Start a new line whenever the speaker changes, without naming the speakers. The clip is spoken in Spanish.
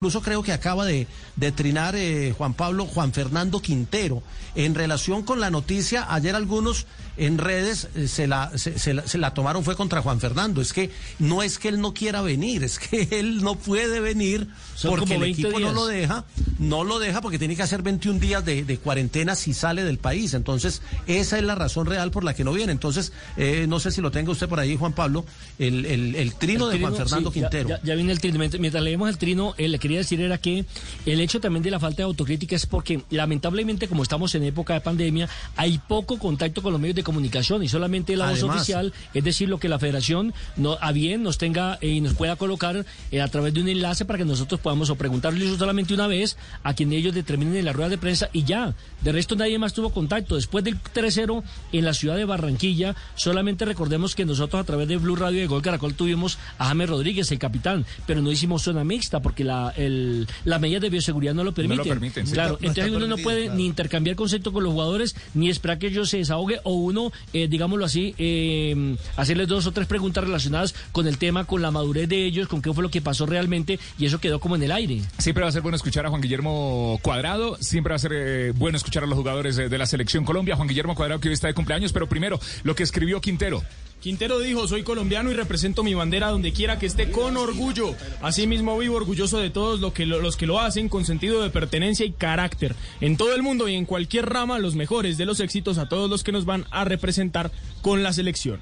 Incluso creo que acaba de, de trinar eh, Juan Pablo, Juan Fernando Quintero. En relación con la noticia, ayer algunos en redes eh, se, la, se, se la, se la tomaron, fue contra Juan Fernando. Es que no es que él no quiera venir, es que él no puede venir
Son
porque el
20
equipo no lo deja, no lo deja porque tiene que hacer 21 días de, de cuarentena si sale del país. Entonces, esa es la razón real por la que no viene. Entonces, eh, no sé si lo tenga usted por ahí, Juan Pablo, el, el, el trino
El
de Juan Fernando
sí,
Quintero.
Ya, ya viene el trino. Mientras, leemos el trino, eh, le quería decir era que el hecho también de la falta de autocrítica es porque lamentablemente como estamos en época de pandemia, hay poco contacto con los medios de comunicación y solamente la voz oficial, es decir, lo que la federación no, a bien nos tenga eh, y nos pueda colocar eh, a través de un enlace para que nosotros podamos o preguntarle eso solamente una vez a quien ellos determinen en la rueda de prensa y ya. De resto nadie más tuvo contacto. Después del 3-0 en la ciudad de Barranquilla, solamente recordemos que nosotros a través de Blue Radio de Gol Caracol tuvimos a James Rodríguez, el capitán, pero no hicimos zona mixta porque la, el, las medidas de bioseguridad no lo permiten.
permiten, sí.
Claro,
No
entonces uno no puede
claro.
ni intercambiar conceptos con los jugadores, ni esperar que ellos se desahogue o uno, eh, digámoslo así, eh, hacerles dos o tres preguntas relacionadas con el tema, con la madurez de ellos, con qué fue lo que pasó realmente y eso quedó como en el aire.
Siempre va a ser bueno escuchar a Juan Guillermo Cuadrado, siempre va a ser eh, bueno escuchar a los jugadores de, de la selección Colombia. Juan Guillermo Cuadrado que hoy está de cumpleaños, pero primero lo que escribió Quintero.
Quintero dijo, soy colombiano y represento mi bandera donde quiera que esté con orgullo. Asimismo vivo orgulloso de todos los que lo hacen con sentido de pertenencia y carácter. En todo el mundo y en cualquier rama, los mejores de los éxitos a todos los que nos van a representar con la selección.